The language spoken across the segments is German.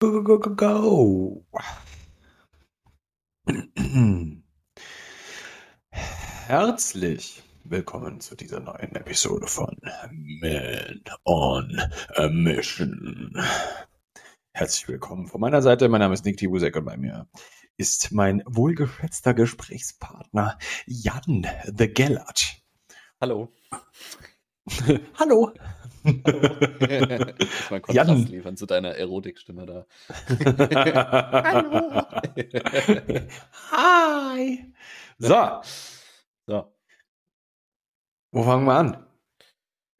Go, go, go, go. Herzlich willkommen zu dieser neuen Episode von Man on a Mission. Herzlich willkommen von meiner Seite. Mein Name ist Nick Tibusek und bei mir ist mein wohlgeschätzter Gesprächspartner Jan the Gellert. Hallo. Hallo. Mal Kontrast Jan. liefern zu deiner Erotikstimme da. Hallo. Hi. So. So. Wo fangen wir an?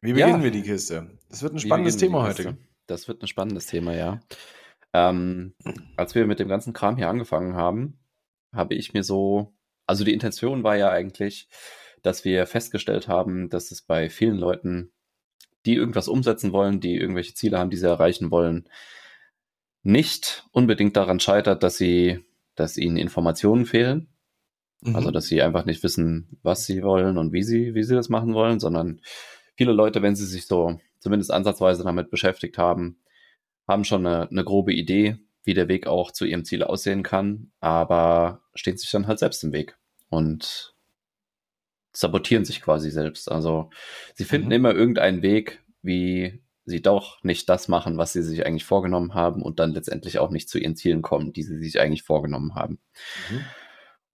Wie beginnen ja. wir die Kiste? Das wird ein spannendes Thema heute. Das wird ein spannendes Thema, ja. Ähm, als wir mit dem ganzen Kram hier angefangen haben, habe ich mir so, also die Intention war ja eigentlich, dass wir festgestellt haben, dass es bei vielen Leuten, die irgendwas umsetzen wollen, die irgendwelche Ziele haben, die sie erreichen wollen, nicht unbedingt daran scheitert, dass sie, dass ihnen Informationen fehlen. Mhm. Also, dass sie einfach nicht wissen, was sie wollen und wie sie, wie sie das machen wollen, sondern viele Leute, wenn sie sich so zumindest ansatzweise damit beschäftigt haben, haben schon eine, eine grobe Idee, wie der Weg auch zu ihrem Ziel aussehen kann, aber stehen sich dann halt selbst im Weg. Und sabotieren sich quasi selbst. Also sie finden mhm. immer irgendeinen Weg, wie sie doch nicht das machen, was sie sich eigentlich vorgenommen haben und dann letztendlich auch nicht zu ihren Zielen kommen, die sie sich eigentlich vorgenommen haben. Mhm.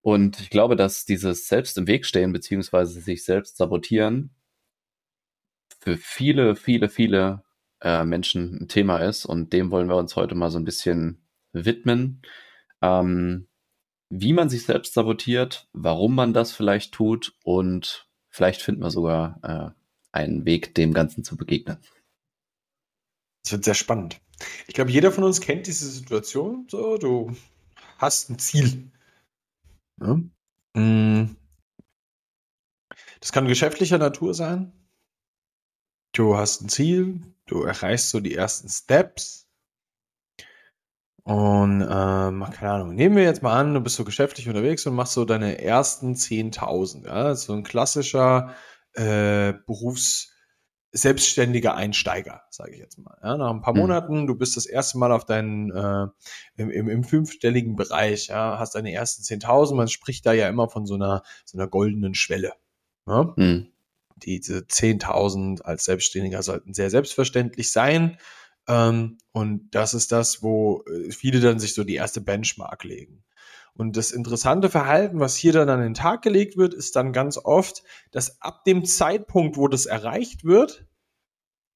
Und ich glaube, dass dieses selbst im Weg stehen beziehungsweise sich selbst sabotieren für viele, viele, viele äh, Menschen ein Thema ist und dem wollen wir uns heute mal so ein bisschen widmen. Ähm, wie man sich selbst sabotiert, warum man das vielleicht tut und vielleicht finden wir sogar äh, einen Weg, dem Ganzen zu begegnen. Das wird sehr spannend. Ich glaube, jeder von uns kennt diese Situation. So, du hast ein Ziel. Ja? Mm. Das kann geschäftlicher Natur sein. Du hast ein Ziel, du erreichst so die ersten Steps, und ähm, keine Ahnung, nehmen wir jetzt mal an, du bist so geschäftlich unterwegs und machst so deine ersten 10.000. Ja? So ein klassischer äh, Berufs- selbstständiger Einsteiger, sage ich jetzt mal. Ja, nach ein paar mhm. Monaten, du bist das erste Mal auf deinen äh, im, im, im fünfstelligen Bereich, ja, hast deine ersten 10.000. Man spricht da ja immer von so einer so einer goldenen Schwelle. Ja? Mhm. Diese 10.000 als Selbstständiger sollten sehr selbstverständlich sein. Ähm, und das ist das, wo äh, viele dann sich so die erste Benchmark legen. Und das interessante Verhalten, was hier dann an den Tag gelegt wird, ist dann ganz oft, dass ab dem Zeitpunkt, wo das erreicht wird,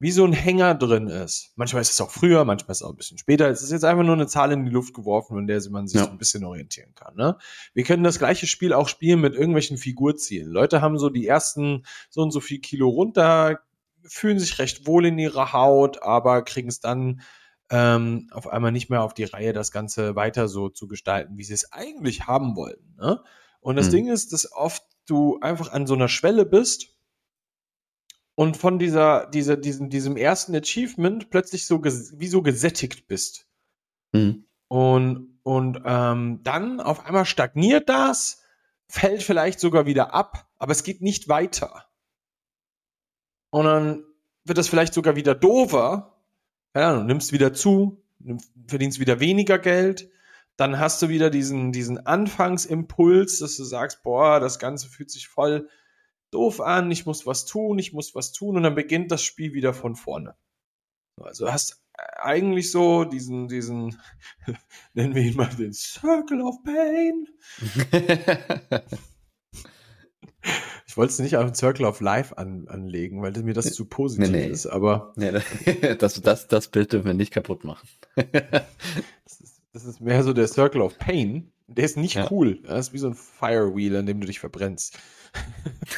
wie so ein Hänger drin ist. Manchmal ist es auch früher, manchmal ist es auch ein bisschen später. Es ist jetzt einfach nur eine Zahl in die Luft geworfen, an der man sich ja. so ein bisschen orientieren kann. Ne? Wir können das gleiche Spiel auch spielen mit irgendwelchen Figurzielen. Leute haben so die ersten so und so viel Kilo runter fühlen sich recht wohl in ihrer Haut, aber kriegen es dann ähm, auf einmal nicht mehr auf die Reihe, das Ganze weiter so zu gestalten, wie sie es eigentlich haben wollten. Ne? Und das mhm. Ding ist, dass oft du einfach an so einer Schwelle bist und von dieser, dieser, diesem, diesem ersten Achievement plötzlich so wie so gesättigt bist. Mhm. Und, und ähm, dann auf einmal stagniert das, fällt vielleicht sogar wieder ab, aber es geht nicht weiter. Und dann wird das vielleicht sogar wieder dover. Ja, du nimmst wieder zu, verdienst wieder weniger Geld. Dann hast du wieder diesen, diesen Anfangsimpuls, dass du sagst, boah, das Ganze fühlt sich voll doof an, ich muss was tun, ich muss was tun und dann beginnt das Spiel wieder von vorne. Also du hast eigentlich so diesen, diesen, nennen wir ihn mal den Circle of Pain. Ich wollte es nicht auf den Circle of Life an, anlegen, weil mir das zu positiv nee, nee. ist, aber. Nee, das, das, das Bild dürfen wir nicht kaputt machen. das, ist, das ist mehr so der Circle of Pain. Der ist nicht ja. cool. Das ist wie so ein Firewheel, an dem du dich verbrennst.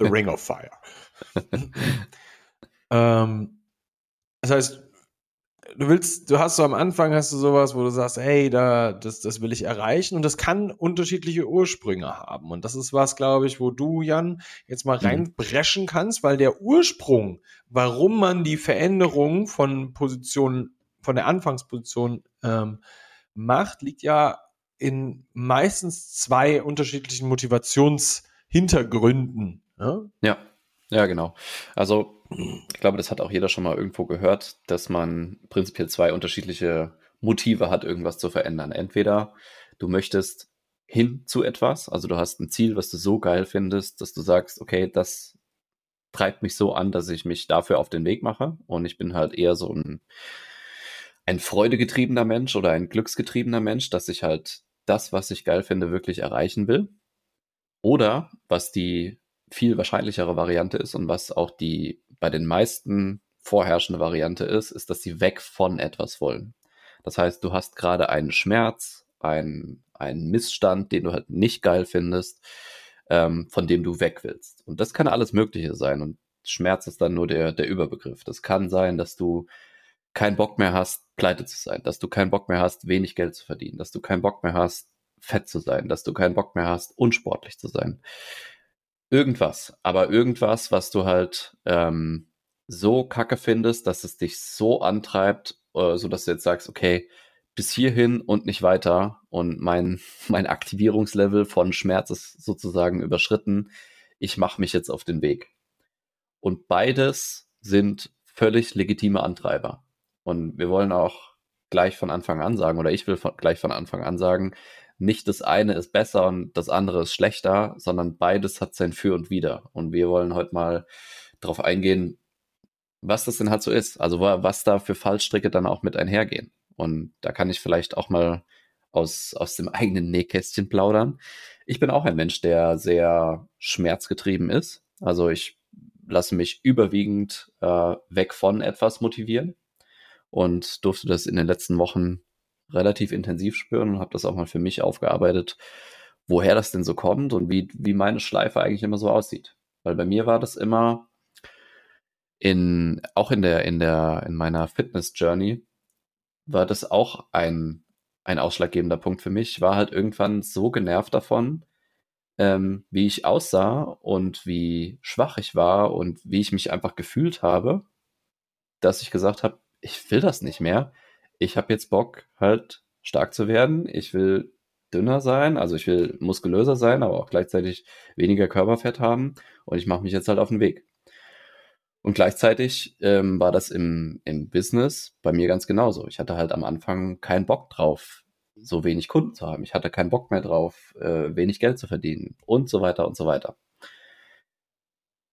The Ring of Fire. ähm, das heißt, du willst, du hast so am Anfang hast du sowas, wo du sagst, hey, da, das, das will ich erreichen und das kann unterschiedliche Ursprünge haben. Und das ist was, glaube ich, wo du, Jan, jetzt mal mhm. reinbrechen kannst, weil der Ursprung, warum man die Veränderung von Position, von der Anfangsposition ähm, macht, liegt ja in meistens zwei unterschiedlichen Motivationshintergründen. Ja, ja, ja genau. Also ich glaube, das hat auch jeder schon mal irgendwo gehört, dass man prinzipiell zwei unterschiedliche Motive hat, irgendwas zu verändern. Entweder du möchtest hin zu etwas, also du hast ein Ziel, was du so geil findest, dass du sagst, okay, das treibt mich so an, dass ich mich dafür auf den Weg mache. Und ich bin halt eher so ein, ein freudegetriebener Mensch oder ein glücksgetriebener Mensch, dass ich halt das, was ich geil finde, wirklich erreichen will. Oder was die viel wahrscheinlichere Variante ist und was auch die bei den meisten vorherrschende Variante ist, ist, dass sie weg von etwas wollen. Das heißt, du hast gerade einen Schmerz, einen, einen Missstand, den du halt nicht geil findest, ähm, von dem du weg willst. Und das kann alles Mögliche sein. Und Schmerz ist dann nur der, der Überbegriff. Das kann sein, dass du keinen Bock mehr hast, pleite zu sein, dass du keinen Bock mehr hast, wenig Geld zu verdienen, dass du keinen Bock mehr hast, fett zu sein, dass du keinen Bock mehr hast, unsportlich zu sein. Irgendwas, aber irgendwas, was du halt ähm, so kacke findest, dass es dich so antreibt, äh, so dass du jetzt sagst, okay, bis hierhin und nicht weiter und mein, mein Aktivierungslevel von Schmerz ist sozusagen überschritten. Ich mache mich jetzt auf den Weg. Und beides sind völlig legitime Antreiber. Und wir wollen auch gleich von Anfang an sagen, oder ich will von, gleich von Anfang an sagen, nicht das eine ist besser und das andere ist schlechter, sondern beides hat sein Für und Wider. Und wir wollen heute mal darauf eingehen, was das denn halt so ist. Also was da für Fallstricke dann auch mit einhergehen. Und da kann ich vielleicht auch mal aus, aus dem eigenen Nähkästchen plaudern. Ich bin auch ein Mensch, der sehr schmerzgetrieben ist. Also ich lasse mich überwiegend äh, weg von etwas motivieren und durfte das in den letzten Wochen relativ intensiv spüren und habe das auch mal für mich aufgearbeitet, woher das denn so kommt und wie, wie meine Schleife eigentlich immer so aussieht. Weil bei mir war das immer in, auch in der, in der, in meiner Fitness-Journey war das auch ein, ein ausschlaggebender Punkt für mich. Ich war halt irgendwann so genervt davon, ähm, wie ich aussah und wie schwach ich war und wie ich mich einfach gefühlt habe, dass ich gesagt habe, ich will das nicht mehr. Ich habe jetzt Bock, halt stark zu werden. Ich will dünner sein, also ich will muskulöser sein, aber auch gleichzeitig weniger Körperfett haben und ich mache mich jetzt halt auf den Weg. Und gleichzeitig ähm, war das im, im Business bei mir ganz genauso. Ich hatte halt am Anfang keinen Bock drauf, so wenig Kunden zu haben. Ich hatte keinen Bock mehr drauf, äh, wenig Geld zu verdienen und so weiter und so weiter.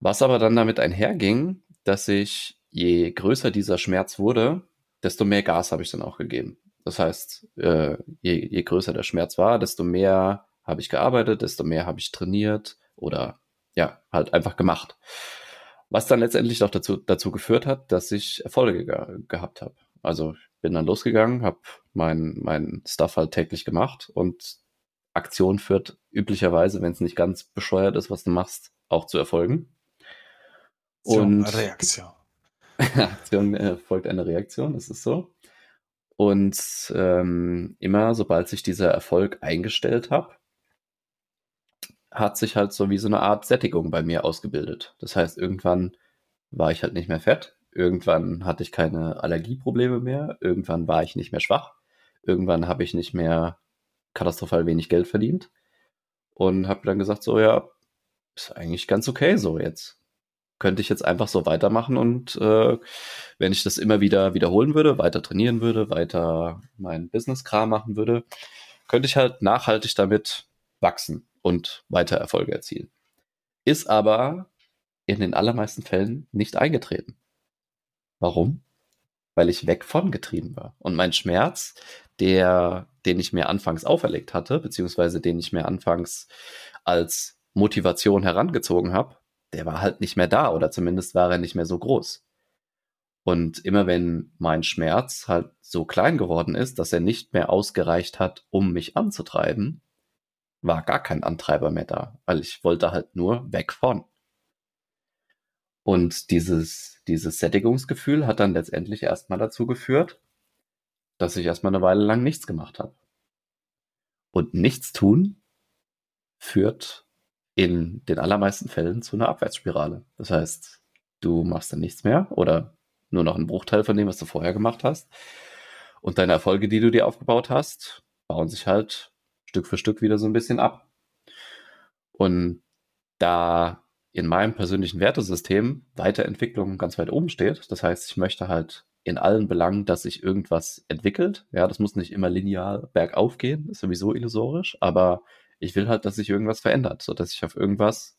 Was aber dann damit einherging, dass ich, je größer dieser Schmerz wurde, desto mehr Gas habe ich dann auch gegeben. Das heißt, äh, je, je größer der Schmerz war, desto mehr habe ich gearbeitet, desto mehr habe ich trainiert oder ja, halt einfach gemacht. Was dann letztendlich auch dazu, dazu geführt hat, dass ich Erfolge ge gehabt habe. Also ich bin dann losgegangen, habe mein, mein Stuff halt täglich gemacht und Aktion führt üblicherweise, wenn es nicht ganz bescheuert ist, was du machst, auch zu Erfolgen. Und Reaktion. Aktion äh, folgt eine Reaktion, das ist so. Und ähm, immer, sobald sich dieser Erfolg eingestellt habe, hat sich halt so wie so eine Art Sättigung bei mir ausgebildet. Das heißt, irgendwann war ich halt nicht mehr fett, irgendwann hatte ich keine Allergieprobleme mehr, irgendwann war ich nicht mehr schwach, irgendwann habe ich nicht mehr katastrophal wenig Geld verdient und habe dann gesagt, so ja, ist eigentlich ganz okay so jetzt. Könnte ich jetzt einfach so weitermachen und äh, wenn ich das immer wieder wiederholen würde, weiter trainieren würde, weiter meinen Business-Kram machen würde, könnte ich halt nachhaltig damit wachsen und weiter Erfolge erzielen. Ist aber in den allermeisten Fällen nicht eingetreten. Warum? Weil ich weg von getrieben war. Und mein Schmerz, der, den ich mir anfangs auferlegt hatte, beziehungsweise den ich mir anfangs als Motivation herangezogen habe, der war halt nicht mehr da oder zumindest war er nicht mehr so groß. Und immer wenn mein Schmerz halt so klein geworden ist, dass er nicht mehr ausgereicht hat, um mich anzutreiben, war gar kein Antreiber mehr da, weil ich wollte halt nur weg von. Und dieses, dieses Sättigungsgefühl hat dann letztendlich erstmal dazu geführt, dass ich erstmal eine Weile lang nichts gemacht habe. Und nichts tun führt in den allermeisten Fällen zu einer Abwärtsspirale. Das heißt, du machst dann nichts mehr oder nur noch einen Bruchteil von dem, was du vorher gemacht hast. Und deine Erfolge, die du dir aufgebaut hast, bauen sich halt Stück für Stück wieder so ein bisschen ab. Und da in meinem persönlichen Wertesystem Weiterentwicklung ganz weit oben steht, das heißt, ich möchte halt in allen Belangen, dass sich irgendwas entwickelt. Ja, das muss nicht immer linear bergauf gehen, ist sowieso illusorisch, aber ich will halt, dass sich irgendwas verändert, so dass ich auf irgendwas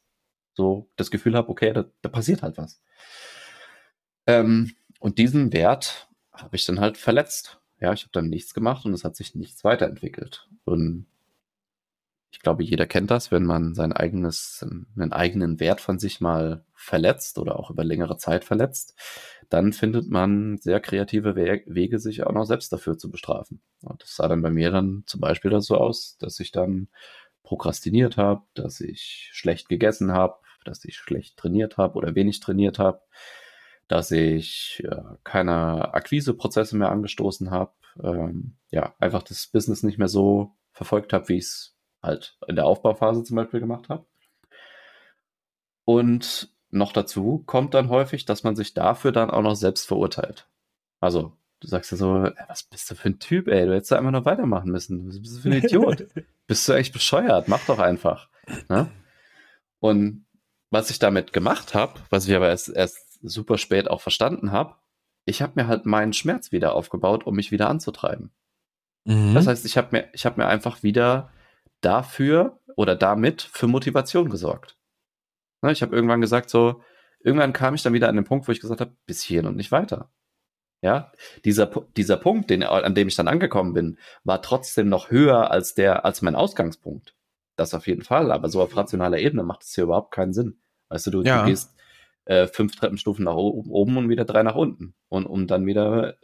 so das Gefühl habe, okay, da, da passiert halt was. Ähm, und diesen Wert habe ich dann halt verletzt. Ja, ich habe dann nichts gemacht und es hat sich nichts weiterentwickelt. Und ich glaube, jeder kennt das, wenn man sein eigenes, einen eigenen Wert von sich mal verletzt oder auch über längere Zeit verletzt, dann findet man sehr kreative Wege, sich auch noch selbst dafür zu bestrafen. Und das sah dann bei mir dann zum Beispiel so aus, dass ich dann prokrastiniert habe, dass ich schlecht gegessen habe, dass ich schlecht trainiert habe oder wenig trainiert habe, dass ich äh, keine Akquiseprozesse mehr angestoßen habe, ähm, ja, einfach das Business nicht mehr so verfolgt habe, wie ich es halt in der Aufbauphase zum Beispiel gemacht habe. Und noch dazu kommt dann häufig, dass man sich dafür dann auch noch selbst verurteilt. Also, du sagst ja so, was bist du für ein Typ, ey? Du hättest da einfach noch weitermachen müssen. Was bist du für ein Idiot? bist du echt bescheuert? Mach doch einfach. Ne? Und was ich damit gemacht habe, was ich aber erst, erst super spät auch verstanden habe, ich habe mir halt meinen Schmerz wieder aufgebaut, um mich wieder anzutreiben. Mhm. Das heißt, ich habe mir, ich habe mir einfach wieder dafür oder damit für Motivation gesorgt. Ne, ich habe irgendwann gesagt, so, irgendwann kam ich dann wieder an den Punkt, wo ich gesagt habe, bis hierhin und nicht weiter. Ja, dieser, dieser Punkt, den, an dem ich dann angekommen bin, war trotzdem noch höher als der, als mein Ausgangspunkt. Das auf jeden Fall, aber so auf rationaler Ebene macht es hier überhaupt keinen Sinn. Weißt du, du, ja. du gehst äh, fünf Treppenstufen nach oben und wieder drei nach unten. Und um dann wieder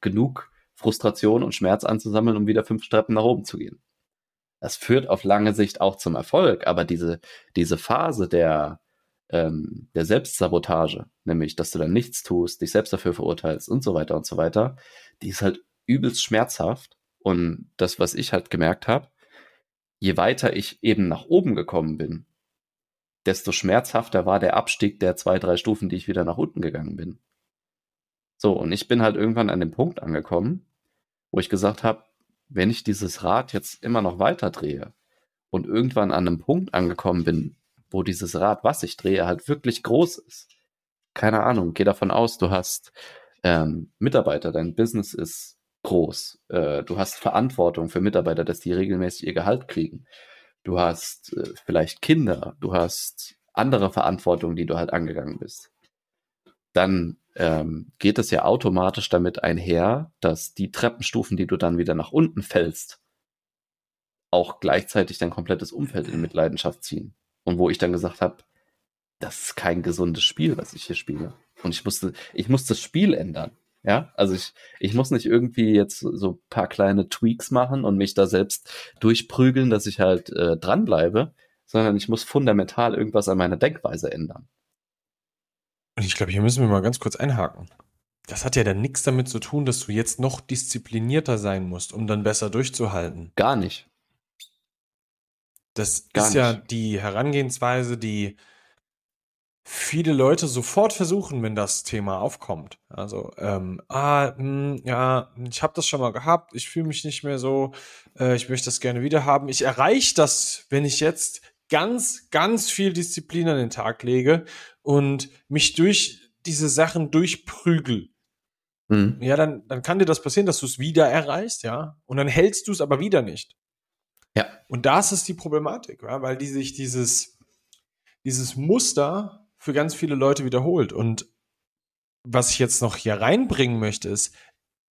genug Frustration und Schmerz anzusammeln, um wieder fünf Treppen nach oben zu gehen. Das führt auf lange Sicht auch zum Erfolg, aber diese, diese Phase der, ähm, der Selbstsabotage, nämlich, dass du dann nichts tust, dich selbst dafür verurteilst und so weiter und so weiter, die ist halt übelst schmerzhaft. Und das, was ich halt gemerkt habe, je weiter ich eben nach oben gekommen bin, desto schmerzhafter war der Abstieg der zwei, drei Stufen, die ich wieder nach unten gegangen bin. So, und ich bin halt irgendwann an dem Punkt angekommen, wo ich gesagt habe, wenn ich dieses Rad jetzt immer noch weiter drehe und irgendwann an einem Punkt angekommen bin, wo dieses Rad, was ich drehe, halt wirklich groß ist. Keine Ahnung, geh davon aus, du hast ähm, Mitarbeiter, dein Business ist groß, äh, du hast Verantwortung für Mitarbeiter, dass die regelmäßig ihr Gehalt kriegen. Du hast äh, vielleicht Kinder, du hast andere Verantwortung, die du halt angegangen bist. Dann ähm, geht es ja automatisch damit einher, dass die Treppenstufen, die du dann wieder nach unten fällst, auch gleichzeitig dein komplettes Umfeld in Mitleidenschaft ziehen. Und wo ich dann gesagt habe, das ist kein gesundes Spiel, was ich hier spiele. Und ich musste, ich musste das Spiel ändern. Ja, also ich, ich muss nicht irgendwie jetzt so paar kleine Tweaks machen und mich da selbst durchprügeln, dass ich halt äh, dranbleibe, sondern ich muss fundamental irgendwas an meiner Denkweise ändern. Und ich glaube, hier müssen wir mal ganz kurz einhaken. Das hat ja dann nichts damit zu tun, dass du jetzt noch disziplinierter sein musst, um dann besser durchzuhalten. Gar nicht. Das Gar ist nicht. ja die Herangehensweise, die viele Leute sofort versuchen, wenn das Thema aufkommt. Also, ähm, ah, mh, hm, ja, ich habe das schon mal gehabt, ich fühle mich nicht mehr so, äh, ich möchte das gerne wieder haben. Ich erreiche das, wenn ich jetzt ganz, ganz viel Disziplin an den Tag lege und mich durch diese Sachen durchprügel. Mhm. Ja, dann, dann kann dir das passieren, dass du es wieder erreichst, ja, und dann hältst du es aber wieder nicht. Ja. Und das ist die Problematik, ja, weil die sich dieses, dieses Muster für ganz viele Leute wiederholt. Und was ich jetzt noch hier reinbringen möchte, ist,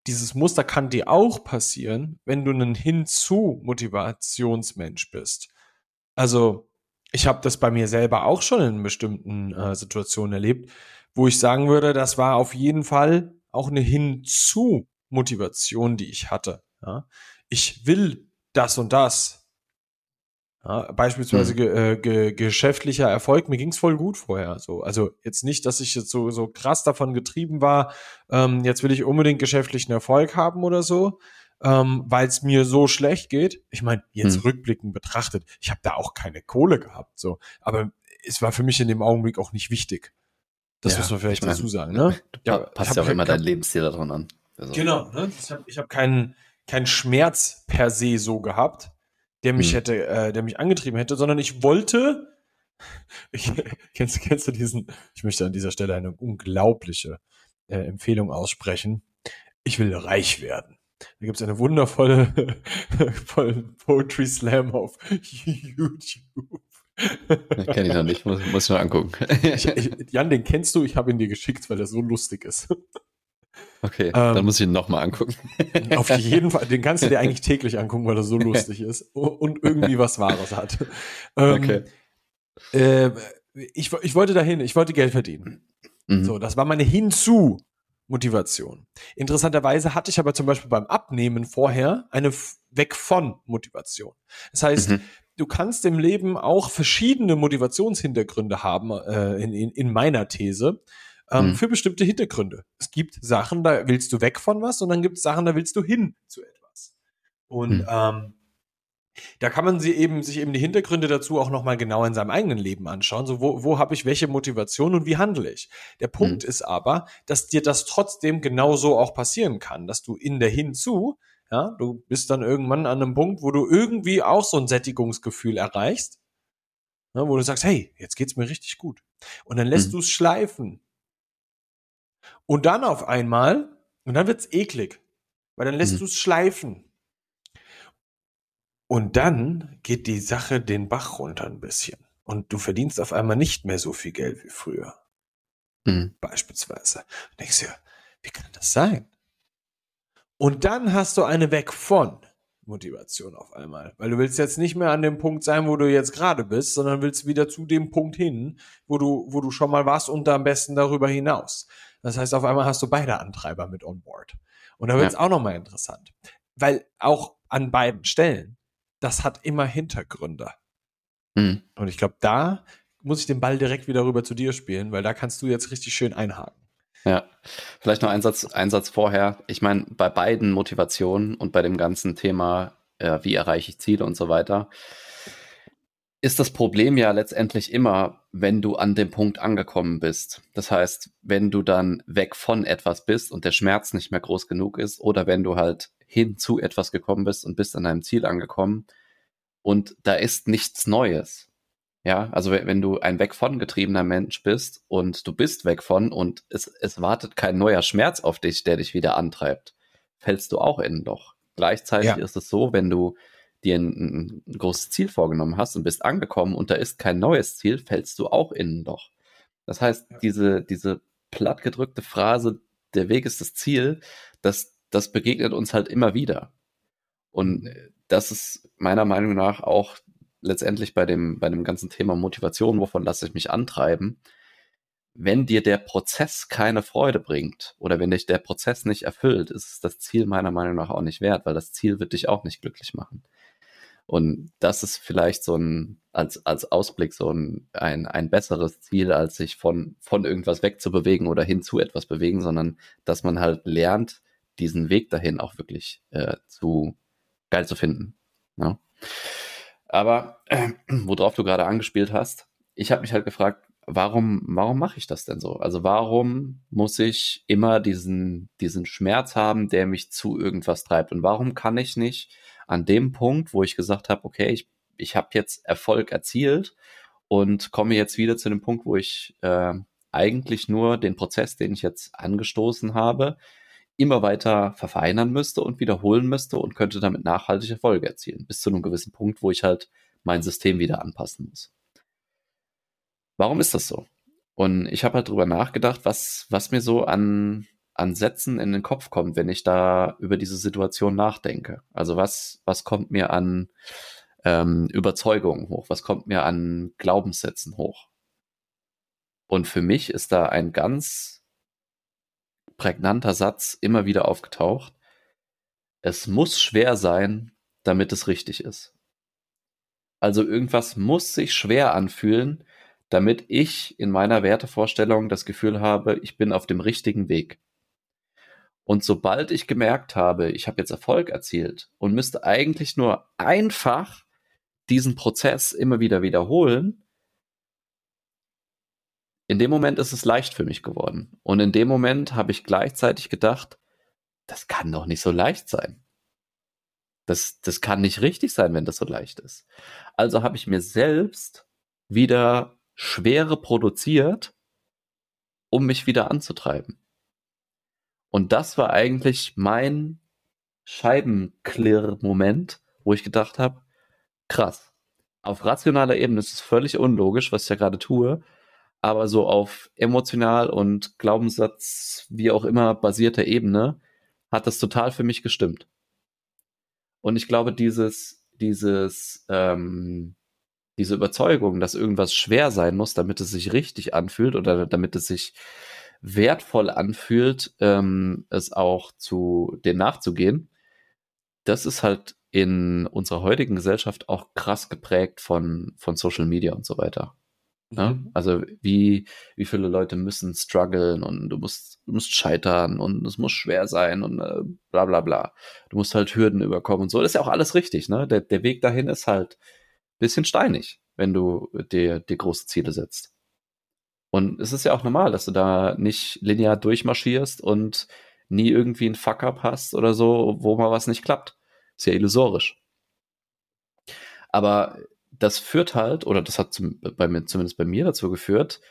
dieses Muster kann dir auch passieren, wenn du ein Hinzu-Motivationsmensch bist. Also, ich habe das bei mir selber auch schon in bestimmten äh, Situationen erlebt, wo ich sagen würde, das war auf jeden Fall auch eine Hinzu-Motivation, die ich hatte. Ja? Ich will das und das. Ja, beispielsweise hm. ge, äh, ge, geschäftlicher Erfolg, mir ging's voll gut vorher. So. Also jetzt nicht, dass ich jetzt so, so krass davon getrieben war, ähm, jetzt will ich unbedingt geschäftlichen Erfolg haben oder so, ähm, weil es mir so schlecht geht. Ich meine, jetzt hm. rückblickend betrachtet, ich habe da auch keine Kohle gehabt. so, Aber es war für mich in dem Augenblick auch nicht wichtig. Das ja, muss man vielleicht ich mein, dazu sagen. Ne? Du ja, passt ja auch immer dein Lebensstil daran an. Also. Genau, ne? ich habe ich hab keinen keinen Schmerz per se so gehabt der mich hm. hätte, äh, der mich angetrieben hätte, sondern ich wollte. Ich, kennst, kennst du diesen? Ich möchte an dieser Stelle eine unglaubliche äh, Empfehlung aussprechen. ich will reich werden. Da gibt es eine wundervolle Poetry Slam auf YouTube. Kenne ich noch nicht, muss, muss ich noch angucken. ich, ich, Jan, den kennst du, ich habe ihn dir geschickt, weil er so lustig ist. Okay, ähm, dann muss ich ihn nochmal angucken. Auf jeden Fall, den kannst du dir eigentlich täglich angucken, weil er so lustig ist und irgendwie was Wahres hat. Ähm, okay. Äh, ich, ich wollte dahin, ich wollte Geld verdienen. Mhm. So, das war meine Hinzu. Motivation. Interessanterweise hatte ich aber zum Beispiel beim Abnehmen vorher eine Weg von Motivation. Das heißt, mhm. du kannst im Leben auch verschiedene Motivationshintergründe haben, äh, in, in, in meiner These ähm, mhm. für bestimmte Hintergründe. Es gibt Sachen, da willst du weg von was und dann gibt es Sachen, da willst du hin zu etwas. Und mhm. ähm, da kann man sie eben, sich eben die Hintergründe dazu auch nochmal genau in seinem eigenen Leben anschauen. So, wo, wo habe ich welche Motivation und wie handle ich? Der Punkt mhm. ist aber, dass dir das trotzdem genauso auch passieren kann, dass du in der Hinzu, ja, du bist dann irgendwann an einem Punkt, wo du irgendwie auch so ein Sättigungsgefühl erreichst, ja, wo du sagst, hey, jetzt geht's mir richtig gut. Und dann lässt mhm. du es schleifen. Und dann auf einmal, und dann wird's eklig, weil dann lässt mhm. du es schleifen. Und dann geht die Sache den Bach runter ein bisschen. Und du verdienst auf einmal nicht mehr so viel Geld wie früher. Mhm. Beispielsweise. Und denkst dir, wie kann das sein? Und dann hast du eine weg von Motivation auf einmal. Weil du willst jetzt nicht mehr an dem Punkt sein, wo du jetzt gerade bist, sondern willst wieder zu dem Punkt hin, wo du, wo du schon mal warst und am besten darüber hinaus. Das heißt, auf einmal hast du beide Antreiber mit on board. Und da wird es ja. auch nochmal interessant. Weil auch an beiden Stellen, das hat immer Hintergründe. Mhm. Und ich glaube, da muss ich den Ball direkt wieder rüber zu dir spielen, weil da kannst du jetzt richtig schön einhaken. Ja, vielleicht noch ein Satz, ein Satz vorher. Ich meine, bei beiden Motivationen und bei dem ganzen Thema, äh, wie erreiche ich Ziele und so weiter, ist das Problem ja letztendlich immer, wenn du an dem Punkt angekommen bist. Das heißt, wenn du dann weg von etwas bist und der Schmerz nicht mehr groß genug ist oder wenn du halt hin zu etwas gekommen bist und bist an deinem Ziel angekommen und da ist nichts Neues. Ja, also wenn du ein weg von getriebener Mensch bist und du bist weg von und es, es wartet kein neuer Schmerz auf dich, der dich wieder antreibt, fällst du auch in ein Loch. Gleichzeitig ja. ist es so, wenn du dir ein, ein, großes Ziel vorgenommen hast und bist angekommen und da ist kein neues Ziel, fällst du auch innen doch. Das heißt, diese, diese plattgedrückte Phrase, der Weg ist das Ziel, das, das begegnet uns halt immer wieder. Und mhm. das ist meiner Meinung nach auch letztendlich bei dem, bei dem ganzen Thema Motivation, wovon lasse ich mich antreiben, wenn dir der Prozess keine Freude bringt oder wenn dich der Prozess nicht erfüllt, ist es das Ziel meiner Meinung nach auch nicht wert, weil das Ziel wird dich auch nicht glücklich machen. Und das ist vielleicht so ein, als, als Ausblick so ein, ein, ein besseres Ziel, als sich von, von irgendwas wegzubewegen oder hin zu etwas bewegen, sondern dass man halt lernt, diesen Weg dahin auch wirklich äh, zu geil zu finden. Ja? Ne? Aber äh, worauf du gerade angespielt hast, ich habe mich halt gefragt, warum, warum mache ich das denn so? Also warum muss ich immer diesen, diesen Schmerz haben, der mich zu irgendwas treibt? Und warum kann ich nicht an dem Punkt, wo ich gesagt habe, okay, ich, ich habe jetzt Erfolg erzielt und komme jetzt wieder zu dem Punkt, wo ich äh, eigentlich nur den Prozess, den ich jetzt angestoßen habe, immer weiter verfeinern müsste und wiederholen müsste und könnte damit nachhaltige Erfolge erzielen, bis zu einem gewissen Punkt, wo ich halt mein System wieder anpassen muss. Warum ist das so? Und ich habe halt drüber nachgedacht, was, was mir so an an Sätzen in den Kopf kommt, wenn ich da über diese Situation nachdenke. Also was, was kommt mir an ähm, Überzeugungen hoch? Was kommt mir an Glaubenssätzen hoch? Und für mich ist da ein ganz prägnanter Satz immer wieder aufgetaucht. Es muss schwer sein, damit es richtig ist. Also irgendwas muss sich schwer anfühlen, damit ich in meiner Wertevorstellung das Gefühl habe, ich bin auf dem richtigen Weg. Und sobald ich gemerkt habe, ich habe jetzt Erfolg erzielt und müsste eigentlich nur einfach diesen Prozess immer wieder wiederholen, in dem Moment ist es leicht für mich geworden. Und in dem Moment habe ich gleichzeitig gedacht, das kann doch nicht so leicht sein. Das, das kann nicht richtig sein, wenn das so leicht ist. Also habe ich mir selbst wieder Schwere produziert, um mich wieder anzutreiben. Und das war eigentlich mein Scheibenklirr-Moment, wo ich gedacht habe, krass. Auf rationaler Ebene ist es völlig unlogisch, was ich ja gerade tue, aber so auf emotional und Glaubenssatz, wie auch immer, basierter Ebene hat das total für mich gestimmt. Und ich glaube, dieses, dieses, ähm, diese Überzeugung, dass irgendwas schwer sein muss, damit es sich richtig anfühlt oder damit es sich wertvoll anfühlt, ähm, es auch zu dem nachzugehen, das ist halt in unserer heutigen Gesellschaft auch krass geprägt von, von Social Media und so weiter. Ne? Mhm. Also wie, wie viele Leute müssen strugglen und du musst, du musst scheitern und es muss schwer sein und äh, bla bla bla. Du musst halt Hürden überkommen und so. Das ist ja auch alles richtig, ne? Der, der Weg dahin ist halt bisschen steinig, wenn du dir, dir große Ziele setzt. Und es ist ja auch normal, dass du da nicht linear durchmarschierst und nie irgendwie ein Fuck-up hast oder so, wo mal was nicht klappt. Ist ja illusorisch. Aber das führt halt, oder das hat zum, bei mir, zumindest bei mir dazu geführt,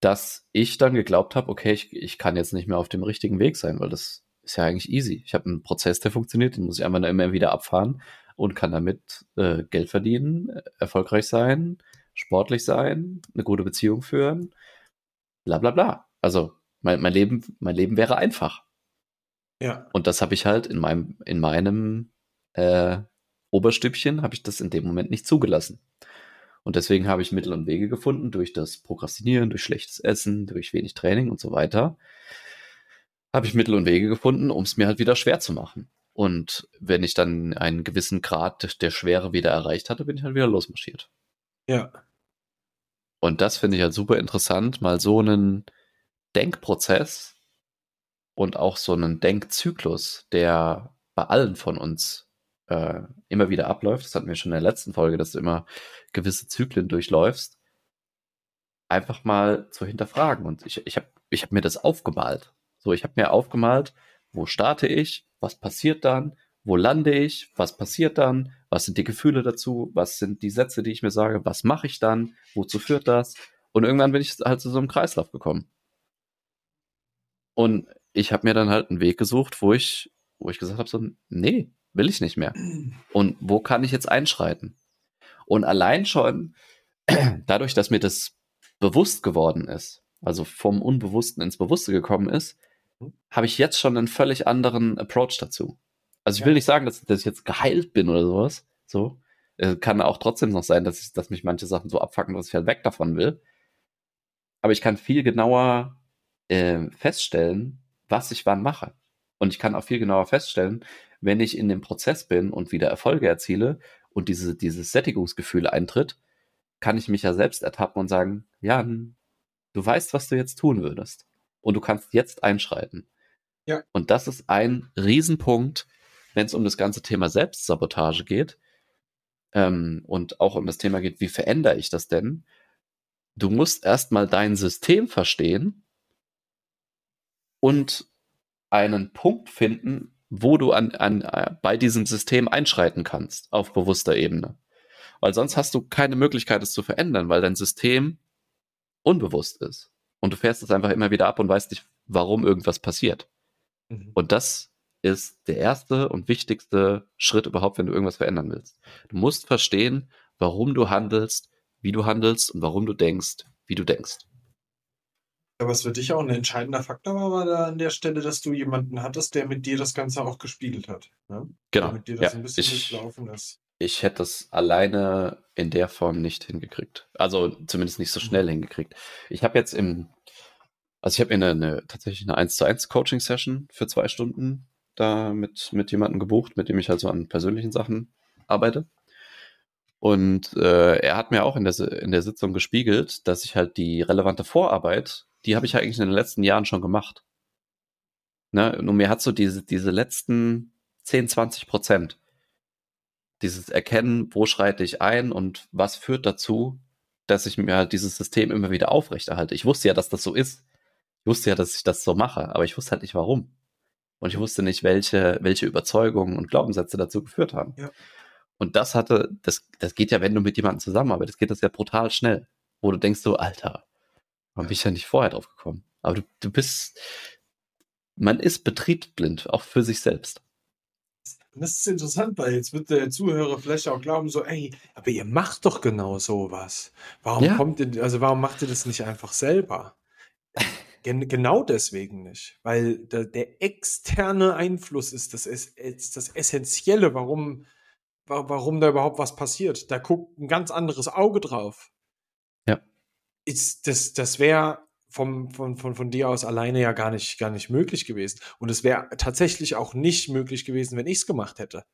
dass ich dann geglaubt habe, okay, ich, ich kann jetzt nicht mehr auf dem richtigen Weg sein, weil das ist ja eigentlich easy. Ich habe einen Prozess, der funktioniert, den muss ich einfach immer wieder abfahren und kann damit äh, Geld verdienen, erfolgreich sein, sportlich sein, eine gute Beziehung führen, bla bla bla. Also mein, mein Leben, mein Leben wäre einfach. Ja. Und das habe ich halt in meinem, in meinem äh, Oberstübchen, habe ich das in dem Moment nicht zugelassen. Und deswegen habe ich Mittel und Wege gefunden, durch das Prokrastinieren, durch schlechtes Essen, durch wenig Training und so weiter, habe ich Mittel und Wege gefunden, um es mir halt wieder schwer zu machen. Und wenn ich dann einen gewissen Grad der Schwere wieder erreicht hatte, bin ich halt wieder losmarschiert. Ja. Und das finde ich halt super interessant, mal so einen Denkprozess und auch so einen Denkzyklus, der bei allen von uns äh, immer wieder abläuft. Das hatten wir schon in der letzten Folge, dass du immer gewisse Zyklen durchläufst. Einfach mal zu hinterfragen. Und ich, ich habe ich hab mir das aufgemalt. So, ich habe mir aufgemalt, wo starte ich, was passiert dann, wo lande ich, was passiert dann, was sind die Gefühle dazu, was sind die Sätze, die ich mir sage, was mache ich dann, wozu führt das? Und irgendwann bin ich halt zu so einem Kreislauf gekommen. Und ich habe mir dann halt einen Weg gesucht, wo ich, wo ich gesagt habe, so, nee, will ich nicht mehr. Und wo kann ich jetzt einschreiten? Und allein schon dadurch, dass mir das bewusst geworden ist, also vom Unbewussten ins Bewusste gekommen ist, habe ich jetzt schon einen völlig anderen Approach dazu. Also ich will nicht sagen, dass, dass ich jetzt geheilt bin oder sowas. So. Äh, kann auch trotzdem noch sein, dass, ich, dass mich manche Sachen so abfacken, dass ich halt weg davon will. Aber ich kann viel genauer äh, feststellen, was ich wann mache. Und ich kann auch viel genauer feststellen, wenn ich in dem Prozess bin und wieder Erfolge erziele und diese, dieses Sättigungsgefühl eintritt, kann ich mich ja selbst ertappen und sagen, ja, du weißt, was du jetzt tun würdest und du kannst jetzt einschreiten. Ja. Und das ist ein Riesenpunkt, wenn es um das ganze Thema Selbstsabotage geht ähm, und auch um das Thema geht, wie verändere ich das denn? Du musst erstmal dein System verstehen und einen Punkt finden, wo du an, an, äh, bei diesem System einschreiten kannst auf bewusster Ebene. Weil sonst hast du keine Möglichkeit, es zu verändern, weil dein System unbewusst ist und du fährst es einfach immer wieder ab und weißt nicht, warum irgendwas passiert. Mhm. Und das ist der erste und wichtigste Schritt überhaupt, wenn du irgendwas verändern willst. Du musst verstehen, warum du handelst, wie du handelst und warum du denkst, wie du denkst. Aber was für dich auch ein entscheidender Faktor war, war da an der Stelle, dass du jemanden hattest, der mit dir das Ganze auch gespiegelt hat. Ne? Genau. Der mit dir das ja, ein bisschen ich, durchlaufen ist ich hätte das alleine in der Form nicht hingekriegt. Also zumindest nicht so schnell mhm. hingekriegt. Ich habe jetzt im, also ich habe mir eine, eine, tatsächlich eine 1 zu 1 Coaching Session für zwei Stunden da mit, mit jemandem gebucht, mit dem ich halt so an persönlichen Sachen arbeite. Und äh, er hat mir auch in der, in der Sitzung gespiegelt, dass ich halt die relevante Vorarbeit, die habe ich ja eigentlich in den letzten Jahren schon gemacht. Ne? Nur mir hat so diese, diese letzten 10, 20 Prozent, dieses Erkennen, wo schreite ich ein und was führt dazu, dass ich mir halt dieses System immer wieder aufrechterhalte. Ich wusste ja, dass das so ist. Ich wusste ja, dass ich das so mache, aber ich wusste halt nicht warum. Und ich wusste nicht, welche, welche Überzeugungen und Glaubenssätze dazu geführt haben. Ja. Und das hatte, das, das geht ja, wenn du mit jemandem zusammenarbeitest, geht das ja brutal schnell. Wo du denkst so, Alter, warum bin ich ja nicht vorher drauf gekommen? Aber du, du bist, man ist betriebsblind, auch für sich selbst. Das ist interessant, weil jetzt wird der Zuhörer vielleicht auch glauben, so, ey, aber ihr macht doch genau sowas. Warum Ja. kommt ihr, also warum macht ihr das nicht einfach selber? Gen genau deswegen nicht, weil der, der externe Einfluss ist das, ist, das Essentielle, warum, wa- warum da überhaupt was passiert. Da guckt ein ganz anderes Auge drauf. Ja. Ist, das das wäre vom, von, von, von dir aus alleine ja gar nicht, gar nicht möglich gewesen. Und es wäre tatsächlich auch nicht möglich gewesen, wenn ich es gemacht hätte.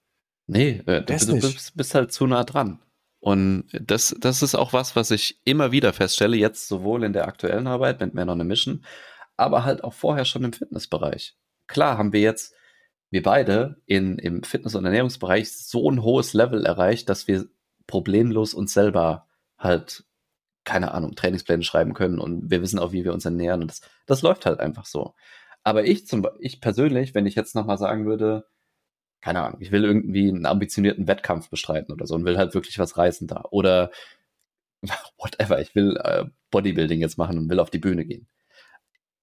Nee, äh, du, Das du bist, bist halt zu nah dran. Und das, das ist auch was, was ich immer wieder feststelle, jetzt sowohl in der aktuellen Arbeit mit Men on a Mission, aber halt auch vorher schon im Fitnessbereich. Klar haben wir jetzt, wir beide in, im Fitness- und Ernährungsbereich so ein hohes Level erreicht, dass wir problemlos uns selber halt, keine Ahnung, Trainingspläne schreiben können und wir wissen auch, wie wir uns ernähren und das, das läuft halt einfach so. Aber ich zum ich persönlich, wenn ich jetzt nochmal sagen würde, keine Ahnung, ich will irgendwie einen ambitionierten Wettkampf bestreiten oder so und will halt wirklich was reißen da. Oder whatever, ich will äh, Bodybuilding jetzt machen und will auf die Bühne gehen.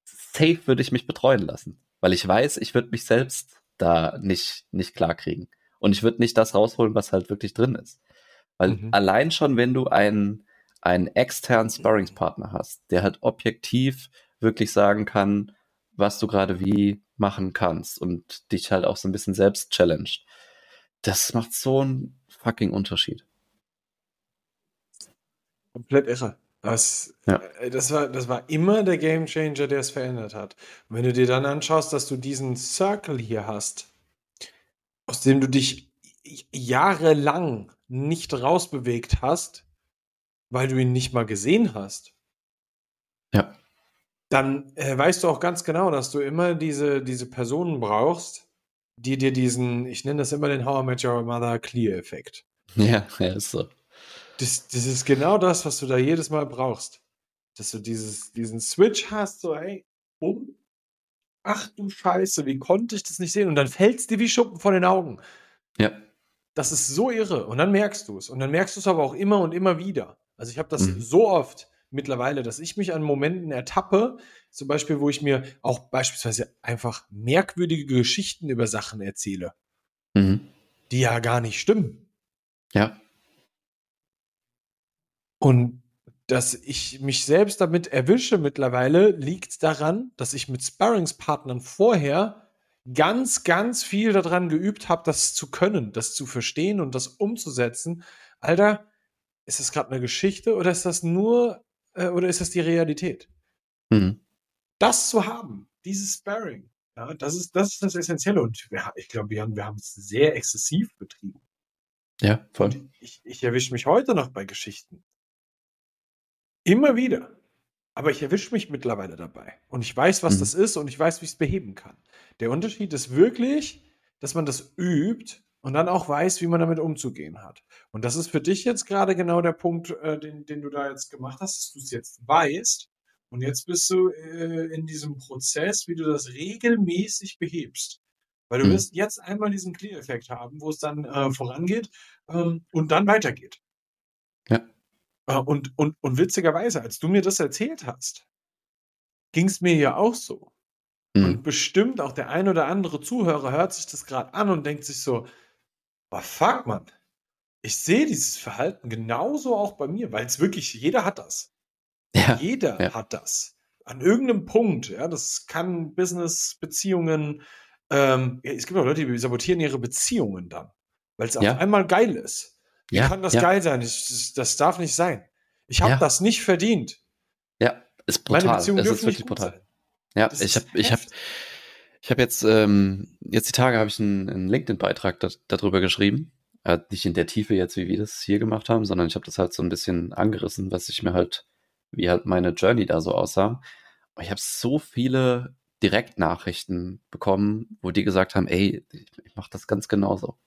Safe würde ich mich betreuen lassen, weil ich weiß, ich würde mich selbst da nicht, nicht klar kriegen. Und ich würde nicht das rausholen, was halt wirklich drin ist. Weil Mhm. allein schon, wenn du einen, einen externen Sparringspartner hast, der halt objektiv wirklich sagen kann, was du gerade wie machen kannst und dich halt auch so ein bisschen selbst challenged. Das macht so einen fucking Unterschied. Komplett irre. Das, Ja. äh, das, war, das war immer der Game Changer, der es verändert hat. Und wenn du dir dann anschaust, dass du diesen Circle hier hast, aus dem du dich jahrelang nicht rausbewegt hast, weil du ihn nicht mal gesehen hast, Ja. dann äh, weißt du auch ganz genau, dass du immer diese, diese Personen brauchst, die dir diesen, ich nenne das immer den How I Met Your Mother Clear-Effekt. Ja, ja, ist so. Das, das ist genau das, was du da jedes Mal brauchst. Dass du dieses, diesen Switch hast, so, hey, um. Ach du Scheiße, wie konnte ich das nicht sehen? Und dann fällt es dir wie Schuppen von den Augen. Ja. Das ist so irre. Und dann merkst du es. Und dann merkst du es aber auch immer und immer wieder. Also ich habe das Mhm. so oft mittlerweile, dass ich mich an Momenten ertappe, zum Beispiel, wo ich mir auch beispielsweise einfach merkwürdige Geschichten über Sachen erzähle, Mhm. die ja gar nicht stimmen. Ja. Und dass ich mich selbst damit erwische mittlerweile, liegt daran, dass ich mit Sparringspartnern vorher ganz, ganz viel daran geübt habe, das zu können, das zu verstehen und das umzusetzen. Alter, ist das gerade eine Geschichte oder ist das nur, äh, oder ist das die Realität? Mhm. Das zu haben, dieses Sparring, ja, das ist, das ist das Essentielle. Und wir, ich glaube, wir haben, wir haben es sehr exzessiv betrieben. Ja, voll. Und ich, ich erwische mich heute noch bei Geschichten. Immer wieder. Aber ich erwische mich mittlerweile dabei. Und ich weiß, was Mhm. das ist und ich weiß, wie ich es beheben kann. Der Unterschied ist wirklich, dass man das übt und dann auch weiß, wie man damit umzugehen hat. Und das ist für dich jetzt gerade genau der Punkt, äh, den, den du da jetzt gemacht hast, dass du es jetzt weißt. Und jetzt bist du äh, in diesem Prozess, wie du das regelmäßig behebst. Weil du Mhm. wirst jetzt einmal diesen Clear-Effekt haben, wo es dann äh, vorangeht ähm, und dann weitergeht. Ja. Äh, und, und, und witzigerweise, als du mir das erzählt hast, ging es mir ja auch so. Und Mhm. bestimmt auch der ein oder andere Zuhörer hört sich das gerade an und denkt sich so, oh fuck, Mann, ich sehe dieses Verhalten genauso auch bei mir, weil es wirklich, jeder hat das. Ja. Jeder ja. hat das. An irgendeinem Punkt, ja, das kann Business, Beziehungen, ähm, es gibt auch Leute, die sabotieren ihre Beziehungen dann, weil es Ja. auf einmal geil ist. Wie Ja, kann das geil sein? Ich, das, das darf nicht sein. Ich habe das nicht verdient. Ja, ist Meine brutal. Beziehungen Es dürfen ist nicht wirklich brutal. sein. Ja, Das ich habe ich hab, heftig. Ich hab jetzt, ähm, jetzt die Tage habe ich einen, einen LinkedIn-Beitrag da, darüber geschrieben. Äh, nicht in der Tiefe jetzt, wie wir das hier gemacht haben, sondern ich habe das halt so ein bisschen angerissen, was ich mir halt, wie halt meine Journey da so aussah. Und ich habe so viele Direktnachrichten bekommen, wo die gesagt haben, ey, ich, ich mache das ganz genauso.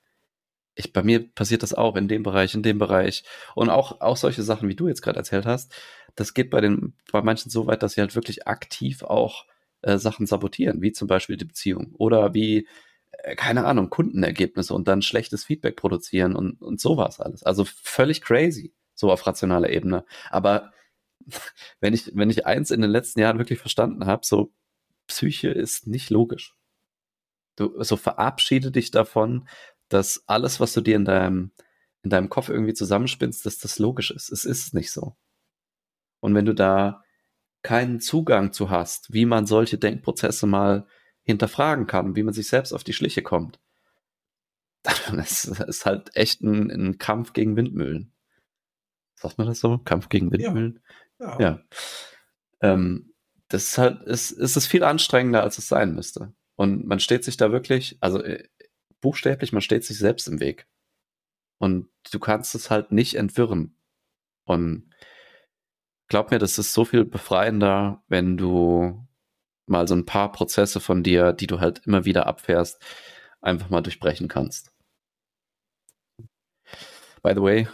Ich, bei mir passiert das auch in dem Bereich, in dem Bereich. Und auch, auch solche Sachen, wie du jetzt gerade erzählt hast, das geht bei den, bei manchen so weit, dass sie halt wirklich aktiv auch äh, Sachen sabotieren, wie zum Beispiel die Beziehung oder wie, äh, keine Ahnung, Kundenergebnisse und dann schlechtes Feedback produzieren und, und sowas alles. Also völlig crazy, so auf rationaler Ebene. Aber wenn ich, wenn ich eins in den letzten Jahren wirklich verstanden habe, so Psyche ist nicht logisch. Du so also verabschiede dich davon, dass alles, was du dir in deinem, in deinem Kopf irgendwie zusammenspinnst, dass das logisch ist. Es ist nicht so. Und wenn du da keinen Zugang zu hast, wie man solche Denkprozesse mal hinterfragen kann, wie man sich selbst auf die Schliche kommt, dann ist es halt echt ein, ein, Kampf gegen Windmühlen. Sagt man das so? Kampf gegen Windmühlen? Ja. ja. ja. Ähm, das ist halt, es, es ist viel anstrengender, als es sein müsste. Und man steht sich da wirklich, also äh, buchstäblich, man steht sich selbst im Weg. Und du kannst es halt nicht entwirren. Und glaub mir, das ist so viel befreiender, wenn du mal so ein paar Prozesse von dir, die du halt immer wieder abfährst, einfach mal durchbrechen kannst. By the way,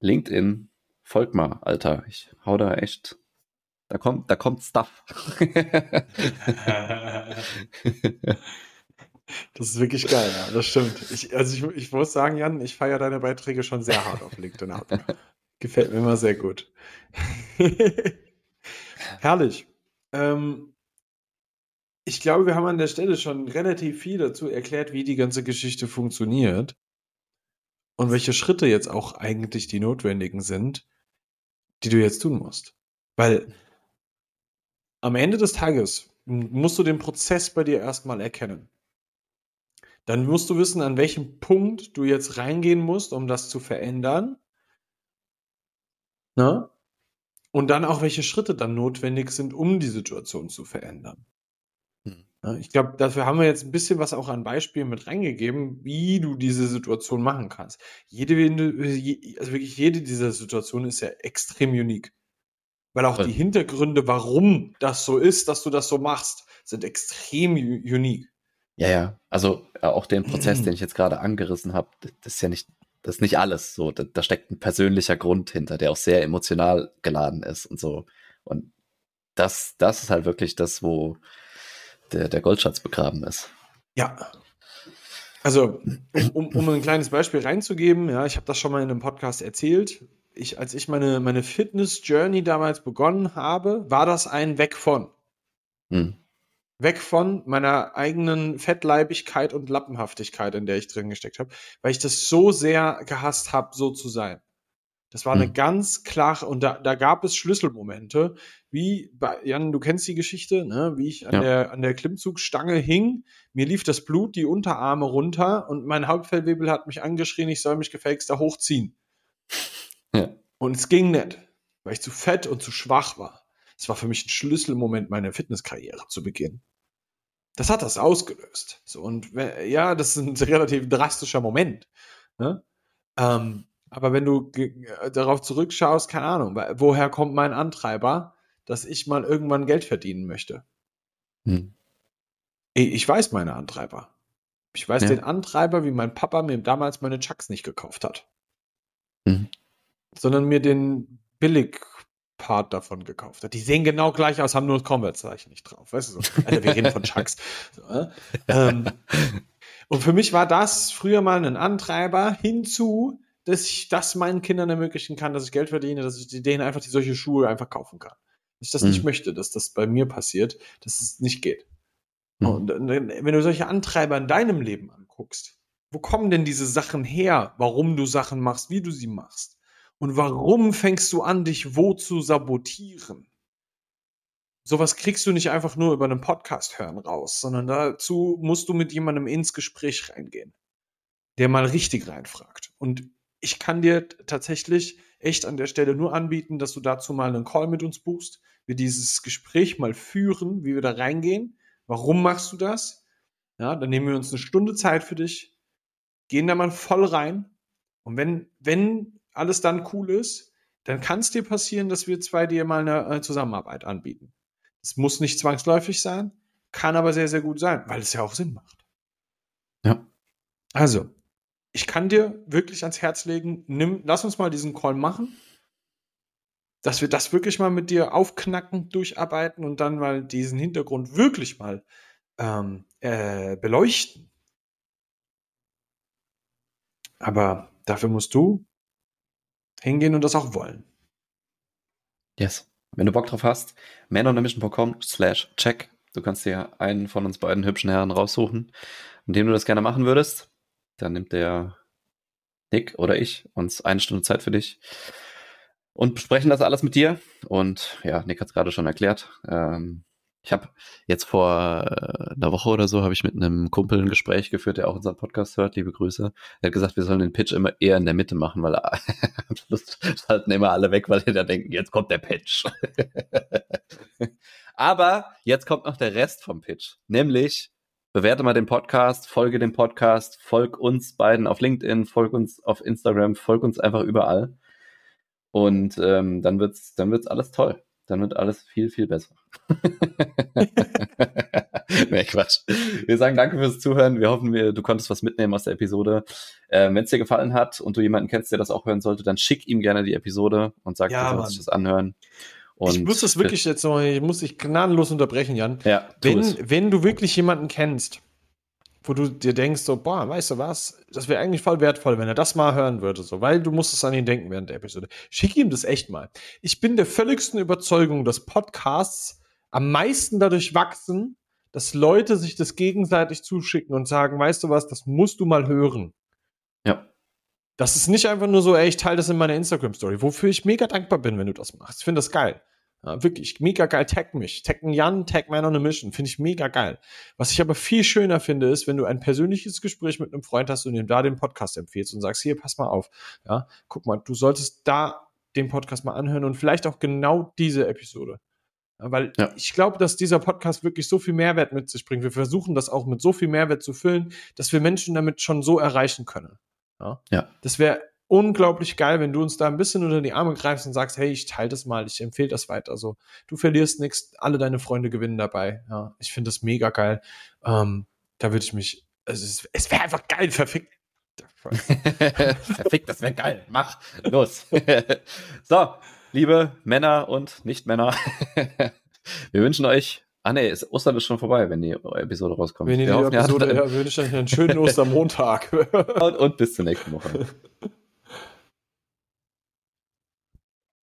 LinkedIn, folgt mal, Alter. Ich hau da echt. Da kommt, da kommt Stuff. Das ist wirklich geil, ja, das stimmt. Ich, also ich, ich muss sagen, Jan, ich feiere deine Beiträge schon sehr hart auf LinkedIn ab. Gefällt mir immer sehr gut. Herrlich. Ähm, ich glaube, wir haben an der Stelle schon relativ viel dazu erklärt, wie die ganze Geschichte funktioniert und welche Schritte jetzt auch eigentlich die notwendigen sind, die du jetzt tun musst. Weil am Ende des Tages musst du den Prozess bei dir erstmal erkennen dann musst du wissen, an welchem Punkt du jetzt reingehen musst, um das zu verändern. Ne? Und dann auch, welche Schritte dann notwendig sind, um die Situation zu verändern. Hm. Ich glaube, dafür haben wir jetzt ein bisschen was auch an Beispielen mit reingegeben, wie du diese Situation machen kannst. Jede, also wirklich jede dieser Situationen ist ja extrem unique. Weil auch ja. die Hintergründe, warum das so ist, dass du das so machst, sind extrem unique. Ja, ja. Also äh, auch den Prozess, den ich jetzt gerade angerissen habe, das ist ja nicht, das ist nicht alles. So, da, da, steckt ein persönlicher Grund hinter, der auch sehr emotional geladen ist und so. Und das, das ist halt wirklich das, wo der, der Goldschatz begraben ist. Ja. Also, um, um ein kleines Beispiel reinzugeben, ja, ich habe das schon mal in einem Podcast erzählt. Ich, als ich meine, meine Fitness-Journey damals begonnen habe, war das ein Weg von. Hm weg von meiner eigenen Fettleibigkeit und Lappenhaftigkeit, in der ich drin gesteckt habe, weil ich das so sehr gehasst habe, so zu sein. Das war eine hm. ganz klare, und da, da gab es Schlüsselmomente, wie bei, Jan, du kennst die Geschichte, ne? wie ich an, ja. der, an der Klimmzugstange hing, mir lief das Blut die Unterarme runter und mein Hauptfellwebel hat mich angeschrien, ich soll mich gefälligst da hochziehen. Ja. Und es ging nicht, weil ich zu fett und zu schwach war. Es war für mich ein Schlüsselmoment meiner Fitnesskarriere zu beginnen das hat das ausgelöst. So, und ja, das ist ein relativ drastischer Moment. Ne? Ähm, aber wenn du äh, darauf zurückschaust, keine Ahnung, woher kommt mein Antreiber, dass ich mal irgendwann Geld verdienen möchte? Hm. Ich weiß meine Antreiber. Ich weiß ja. den Antreiber, wie mein Papa mir damals meine Chucks nicht gekauft hat. Hm. Sondern mir den billig Part davon gekauft hat. Die sehen genau gleich aus, haben nur das Convert-Zeichen nicht drauf. Weißt du so? Also wir reden von Chucks. So, äh? ähm, und für mich war das früher mal ein Antreiber hinzu, dass ich das meinen Kindern ermöglichen kann, dass ich Geld verdiene, dass ich denen einfach die solche Schuhe einfach kaufen kann. Dass ich das mhm. nicht möchte, dass das bei mir passiert, dass es nicht geht. Mhm. Und wenn du solche Antreiber in deinem Leben anguckst, wo kommen denn diese Sachen her, warum du Sachen machst, wie du sie machst? Und warum fängst du an, dich wo zu sabotieren? Sowas kriegst du nicht einfach nur über einen Podcast hören raus, sondern dazu musst du mit jemandem ins Gespräch reingehen, der mal richtig reinfragt. Und ich kann dir tatsächlich echt an der Stelle nur anbieten, dass du dazu mal einen Call mit uns buchst, wir dieses Gespräch mal führen, wie wir da reingehen. Warum machst du das? Ja, dann nehmen wir uns eine Stunde Zeit für dich, gehen da mal voll rein. Und wenn, wenn alles dann cool ist, dann kann es dir passieren, dass wir zwei dir mal eine, äh, Zusammenarbeit anbieten. Es muss nicht zwangsläufig sein, kann aber sehr, sehr gut sein, weil es ja auch Sinn macht. Ja. Also, ich kann dir wirklich ans Herz legen, nimm, lass uns mal diesen Call machen, dass wir das wirklich mal mit dir aufknacken, durcharbeiten und dann mal diesen Hintergrund wirklich mal ähm, äh, beleuchten. Aber dafür musst du hingehen und das auch wollen. Yes. Wenn du Bock drauf hast, manonamission.com slash check Du kannst dir einen von uns beiden hübschen Herren raussuchen, in dem du das gerne machen würdest. Dann nimmt der Nick oder ich uns eine Stunde Zeit für dich und besprechen das alles mit dir. Und ja, Nick hat es gerade schon erklärt. Ähm, ich habe jetzt vor äh, einer Woche oder so habe ich mit einem Kumpel ein Gespräch geführt, der auch unseren Podcast hört. Liebe Grüße. Er hat gesagt, wir sollen den Pitch immer eher in der Mitte machen, weil das halten immer alle weg, weil die da denken, jetzt kommt der Pitch. Aber jetzt kommt noch der Rest vom Pitch, nämlich bewerte mal den Podcast, folge dem Podcast, folg uns beiden auf LinkedIn, folg uns auf Instagram, folg uns einfach überall. Und ähm, dann wird's, dann wird's alles toll dann wird alles viel, viel besser. nee, Quatsch. Wir sagen danke fürs Zuhören. Wir hoffen, wir, du konntest was mitnehmen aus der Episode. Äh, Wenn es dir gefallen hat und du jemanden kennst, der das auch hören sollte, dann schick ihm gerne die Episode und sag, ja, du sollst das anhören. Und ich muss das wirklich jetzt noch, ich muss dich gnadenlos unterbrechen, Jan. Ja, wenn, wenn du wirklich jemanden kennst, wo du dir denkst, so, boah, weißt du was, das wäre eigentlich voll wertvoll, wenn er das mal hören würde, so, weil du musstest an ihn denken während der Episode. Schick ihm das echt mal. Ich bin der völligsten Überzeugung, dass Podcasts am meisten dadurch wachsen, dass Leute sich das gegenseitig zuschicken und sagen, weißt du was, das musst du mal hören. Ja. Das ist nicht einfach nur so, ey, ich teile das in meiner Instagram-Story, wofür ich mega dankbar bin, wenn du das machst. Ich finde das geil. Ja, wirklich mega geil. Tag mich. Tag einen Jan, tag Man on a Mission. Finde ich mega geil. Was ich aber viel schöner finde, ist, wenn du ein persönliches Gespräch mit einem Freund hast und ihm da den Podcast empfiehlst und sagst, hier, pass mal auf. Ja, guck mal, du solltest da den Podcast mal anhören und vielleicht auch genau diese Episode. Weil ja. ich glaube, dass dieser Podcast wirklich so viel Mehrwert mit sich bringt. Wir versuchen das auch mit so viel Mehrwert zu füllen, dass wir Menschen damit schon so erreichen können. Ja. ja. Das wäre unglaublich geil, wenn du uns da ein bisschen unter die Arme greifst und sagst, hey, ich teile das mal, ich empfehle das weiter. Also du verlierst nichts, alle deine Freunde gewinnen dabei. Ja, ich finde das mega geil. Ähm, da würde ich mich, also es, es wäre einfach geil, verfickt. Verfickt, das wäre geil. Mach, los. so, liebe Männer und Nicht-Männer, wir wünschen euch Ah nee, ist, Ostern ist schon vorbei, wenn die Episode rauskommt. Wenn die, die hoffen, Episode, ja, wünsche ich euch einen schönen Ostermontag. und, und bis zur nächsten Woche.